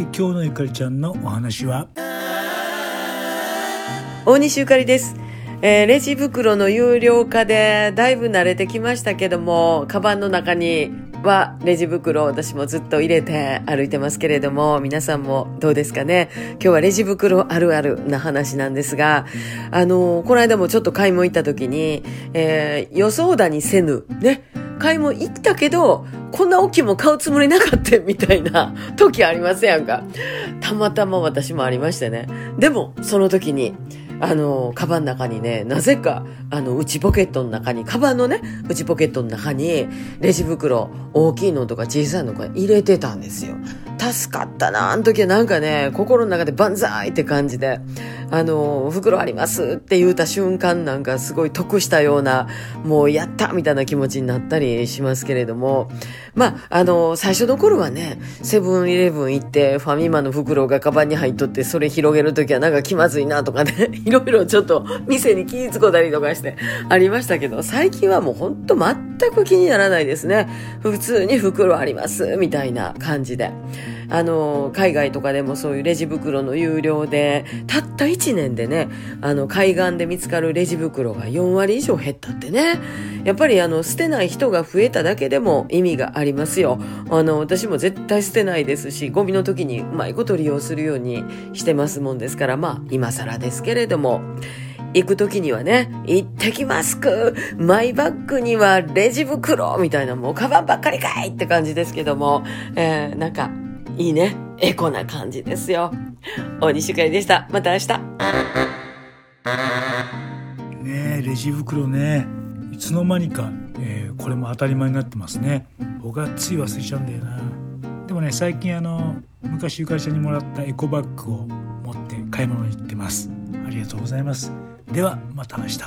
い今日のゆかりちゃんのお話は？大西ゆかりです。えーレジ袋の有料化でだいぶ慣れてきましたけども、カバンの中にはレジ袋を私もずっと入れて歩いてますけれども、皆さんもどうですかね？今日はレジ袋あるあるな話なんですが、あのーこの間もちょっと買い物行った時に、えー予想だにせぬ、ね、買い物行ったけど、こんな大きいもん買うつもりなかったみたいな時ありますやんか？たまたま私もありましてね。でも、その時に、あの、カバンの中にね、なぜか、あの、内ポケットの中に、カバンのね、内ポケットの中に、レジ袋、大きいのとか小さいのとか入れてたんですよ。助かったな、あの時はなんかね、心の中で万歳って感じで、あの、袋ありますって言うた瞬間なんかすごい得したような、もうやったみたいな気持ちになったりしますけれども、まあ、あの、最初の頃はね、セブンイレブン行って、ファミマの袋がカバンに入っとって、それ広げるときはなんか気まずいなとかね、いろいろちょっと店に気ぃつこたりとかしてありましたけど、最近はもうほんと全く気にならないですね。普通に袋あります、みたいな感じで。あの、海外とかでもそういうレジ袋の有料で、たった1年でね、あの、海岸で見つかるレジ袋が4割以上減ったってね。やっぱりあの、捨てない人が増えただけでも意味がありますよ。あの、私も絶対捨てないですし、ゴミの時にうまいこと利用するようにしてますもんですから、まあ、今更ですけれども、行く時にはね、行ってきますくマイバッグにはレジ袋みたいなもうカバンばっかりかいって感じですけども、えー、なんか、いいね。エコな感じですよ。大西ゆかりでした。また明日。ねえレジ袋ねいつの間にか、えーこれも当たり前になってますね僕はつい忘れちゃうんだよなでもね最近あの昔ゆかりちゃんにもらったエコバッグを持って買い物に行ってますありがとうございますではまた明日